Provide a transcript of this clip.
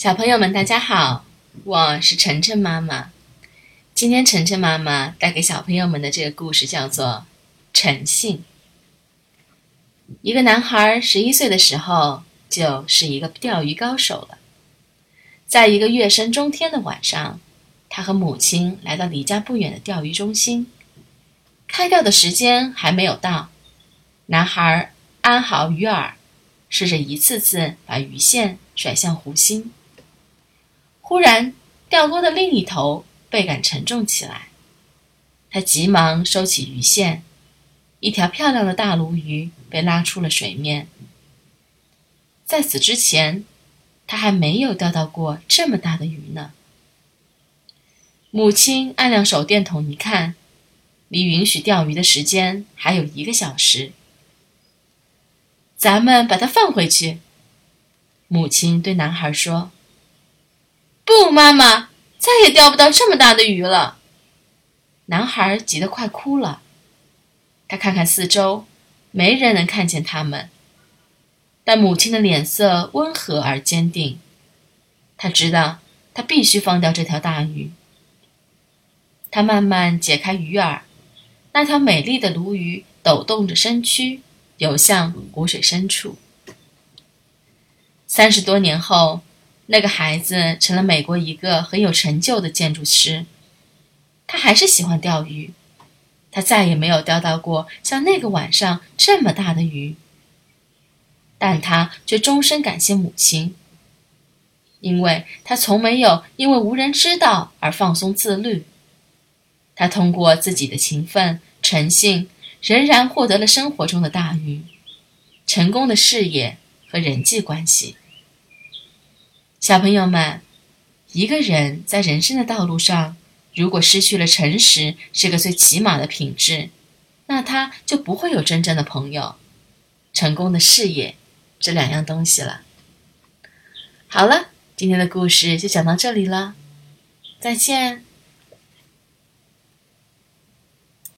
小朋友们，大家好，我是晨晨妈妈。今天晨晨妈妈带给小朋友们的这个故事叫做《诚信》。一个男孩十一岁的时候，就是一个钓鱼高手了。在一个月升中天的晚上，他和母亲来到离家不远的钓鱼中心。开钓的时间还没有到，男孩安好鱼饵，试着一次次把鱼线甩向湖心。忽然，钓钩的另一头倍感沉重起来，他急忙收起鱼线，一条漂亮的大鲈鱼被拉出了水面。在此之前，他还没有钓到过这么大的鱼呢。母亲按亮手电筒一看。离允许钓鱼的时间还有一个小时，咱们把它放回去。母亲对男孩说：“妈妈，再也钓不到这么大的鱼了。”男孩急得快哭了。他看看四周，没人能看见他们。但母亲的脸色温和而坚定。他知道，他必须放掉这条大鱼。他慢慢解开鱼饵。那条美丽的鲈鱼抖动着身躯，游向湖水深处。三十多年后，那个孩子成了美国一个很有成就的建筑师。他还是喜欢钓鱼，他再也没有钓到过像那个晚上这么大的鱼。但他却终身感谢母亲，因为他从没有因为无人知道而放松自律。他通过自己的勤奋、诚信，仍然获得了生活中的大鱼、成功的事业和人际关系。小朋友们，一个人在人生的道路上，如果失去了诚实这个最起码的品质，那他就不会有真正的朋友、成功的事业这两样东西了。好了，今天的故事就讲到这里了，再见。